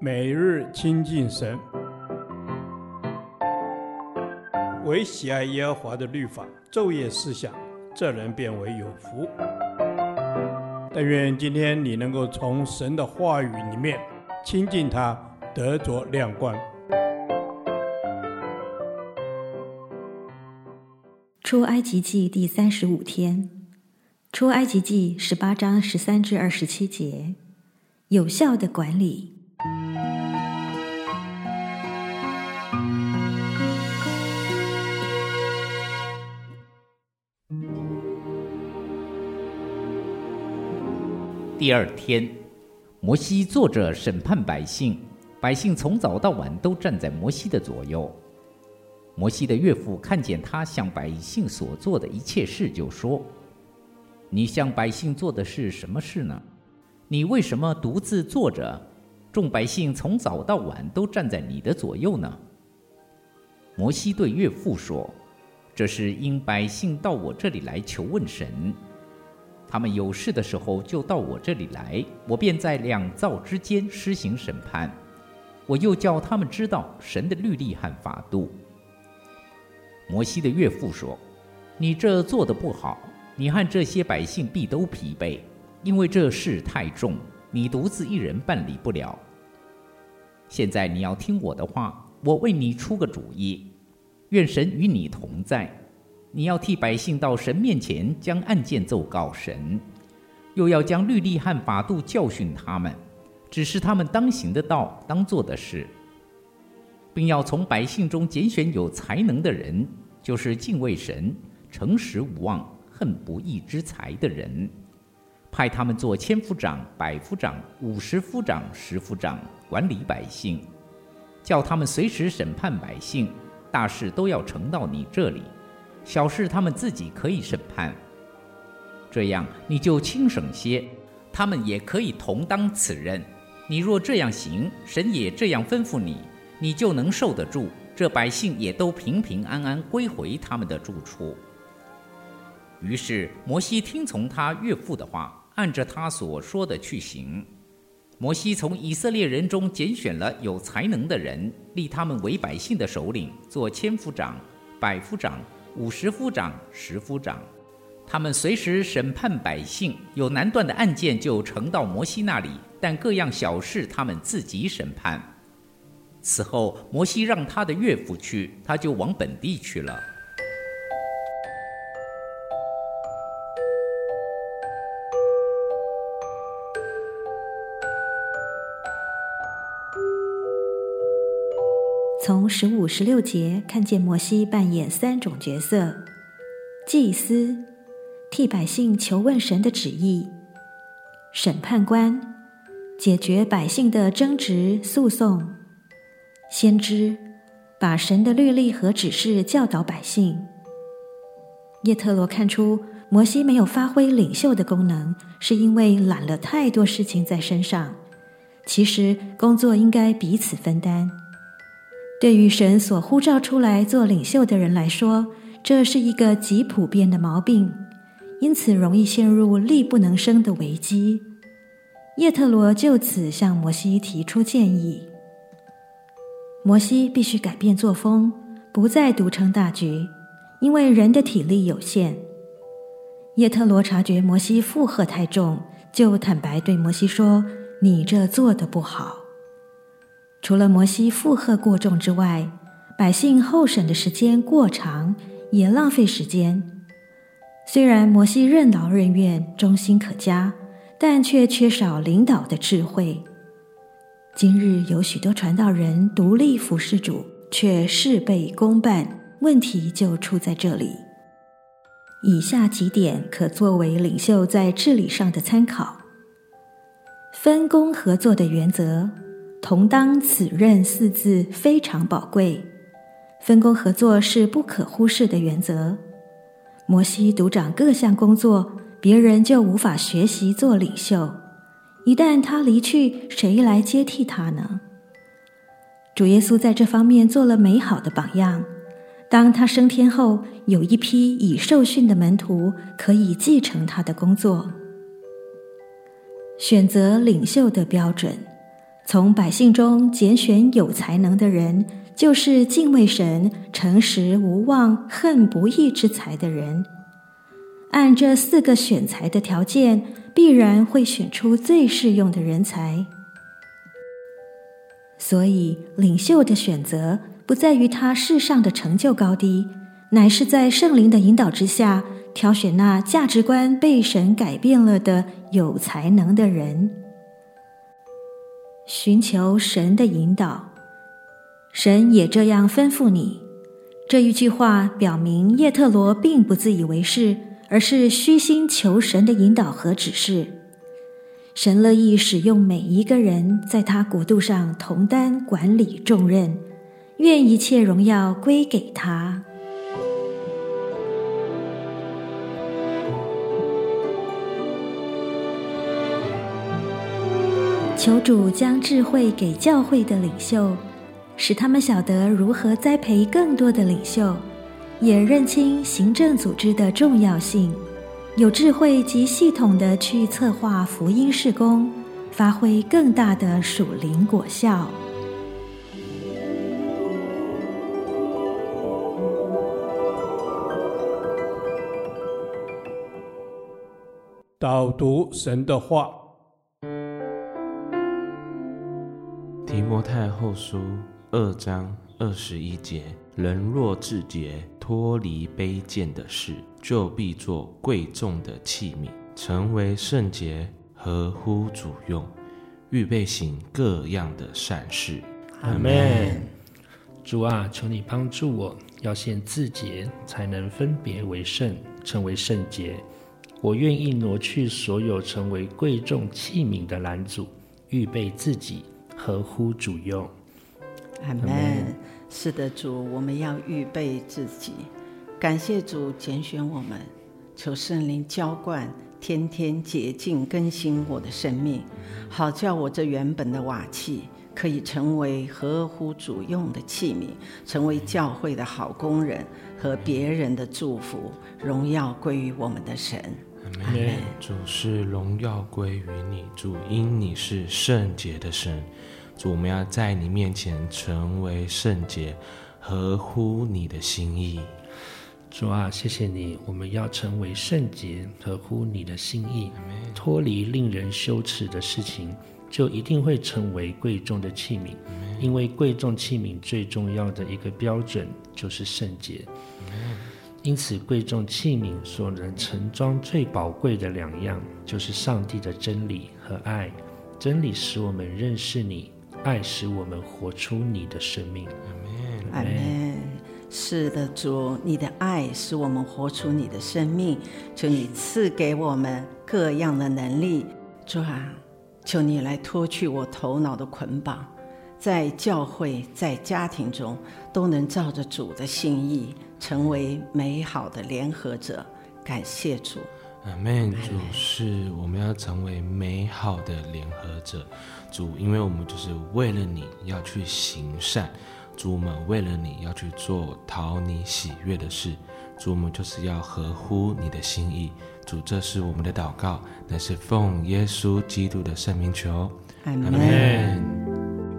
每日亲近神，唯喜爱耶和华的律法，昼夜思想，这人便为有福。但愿今天你能够从神的话语里面亲近他，得着亮光。出埃及记第三十五天，出埃及记十八章十三至二十七节，有效的管理。第二天，摩西坐着审判百姓，百姓从早到晚都站在摩西的左右。摩西的岳父看见他向百姓所做的一切事，就说：“你向百姓做的是什么事呢？你为什么独自坐着？众百姓从早到晚都站在你的左右呢？”摩西对岳父说：“这是因百姓到我这里来求问神。”他们有事的时候就到我这里来，我便在两造之间施行审判。我又叫他们知道神的律例和法度。摩西的岳父说：“你这做得不好，你和这些百姓必都疲惫，因为这事太重，你独自一人办理不了。现在你要听我的话，我为你出个主意，愿神与你同在。”你要替百姓到神面前将案件奏告神，又要将律例和法度教训他们，指示他们当行的道、当做的事，并要从百姓中拣选有才能的人，就是敬畏神、诚实无妄、恨不义之财的人，派他们做千夫长、百夫长、五十夫长、十夫长，管理百姓，叫他们随时审判百姓，大事都要呈到你这里。小事他们自己可以审判，这样你就轻省些，他们也可以同当此任。你若这样行，神也这样吩咐你，你就能受得住。这百姓也都平平安安归回他们的住处。于是摩西听从他岳父的话，按着他所说的去行。摩西从以色列人中拣选了有才能的人，立他们为百姓的首领，做千夫长、百夫长。五十夫长、十夫长，他们随时审判百姓，有难断的案件就呈到摩西那里，但各样小事他们自己审判。此后，摩西让他的岳父去，他就往本地去了。从十五、十六节看见摩西扮演三种角色：祭司，替百姓求问神的旨意；审判官，解决百姓的争执诉讼；先知，把神的律例和指示教导百姓。叶特罗看出摩西没有发挥领袖的功能，是因为揽了太多事情在身上。其实工作应该彼此分担。对于神所呼召出来做领袖的人来说，这是一个极普遍的毛病，因此容易陷入力不能生的危机。叶特罗就此向摩西提出建议：摩西必须改变作风，不再独撑大局，因为人的体力有限。叶特罗察觉摩西负荷太重，就坦白对摩西说：“你这做的不好。”除了摩西负荷过重之外，百姓候审的时间过长，也浪费时间。虽然摩西任劳任怨、忠心可嘉，但却缺少领导的智慧。今日有许多传道人独立服侍主，却事倍功半，问题就出在这里。以下几点可作为领袖在治理上的参考：分工合作的原则。同当此任四字非常宝贵，分工合作是不可忽视的原则。摩西独掌各项工作，别人就无法学习做领袖。一旦他离去，谁来接替他呢？主耶稣在这方面做了美好的榜样。当他升天后，有一批已受训的门徒可以继承他的工作。选择领袖的标准。从百姓中拣选有才能的人，就是敬畏神、诚实无妄、恨不义之财的人。按这四个选才的条件，必然会选出最适用的人才。所以，领袖的选择不在于他世上的成就高低，乃是在圣灵的引导之下，挑选那价值观被神改变了的有才能的人。寻求神的引导，神也这样吩咐你。这一句话表明，叶特罗并不自以为是。而是虚心求神的引导和指示，神乐意使用每一个人在他国度上同担管理重任，愿一切荣耀归给他。求主将智慧给教会的领袖，使他们晓得如何栽培更多的领袖。也认清行政组织的重要性，有智慧及系统地去策划福音事工，发挥更大的属灵果效。导读神的话，提摩太后书二章二十一节：人若自洁。脱离卑贱的事，就必做贵重的器皿，成为圣洁，合乎主用，预备行各样的善事。阿门。主啊，求你帮助我，要先自洁，才能分别为圣，成为圣洁。我愿意挪去所有成为贵重器皿的拦阻，预备自己，合乎主用。阿门。是的，主，我们要预备自己。感谢主拣选我们，求圣灵浇灌，天天洁净更新我的生命，好叫我这原本的瓦器可以成为合乎主用的器皿，成为教会的好工人和别人的祝福。荣耀归于我们的神。主是荣耀归于你，主因你是圣洁的神。主，我们要在你面前成为圣洁，合乎你的心意。主啊，谢谢你，我们要成为圣洁，合乎你的心意，脱离令人羞耻的事情，就一定会成为贵重的器皿。因为贵重器皿最重要的一个标准就是圣洁。因此，贵重器皿所能盛装最宝贵的两样，就是上帝的真理和爱。真理使我们认识你。爱使我们活出你的生命。阿门。是的，主，你的爱使我们活出你的生命。求你赐给我们各样的能力。主啊，求你来脱去我头脑的捆绑，在教会、在家庭中都能照着主的心意，成为美好的联合者。感谢主。阿门。主是我们要成为美好的联合者。主，因为我们就是为了你要去行善，主，我们为了你要去做讨你喜悦的事，主，我们就是要合乎你的心意。主，这是我们的祷告，乃是奉耶稣基督的圣名求。阿门。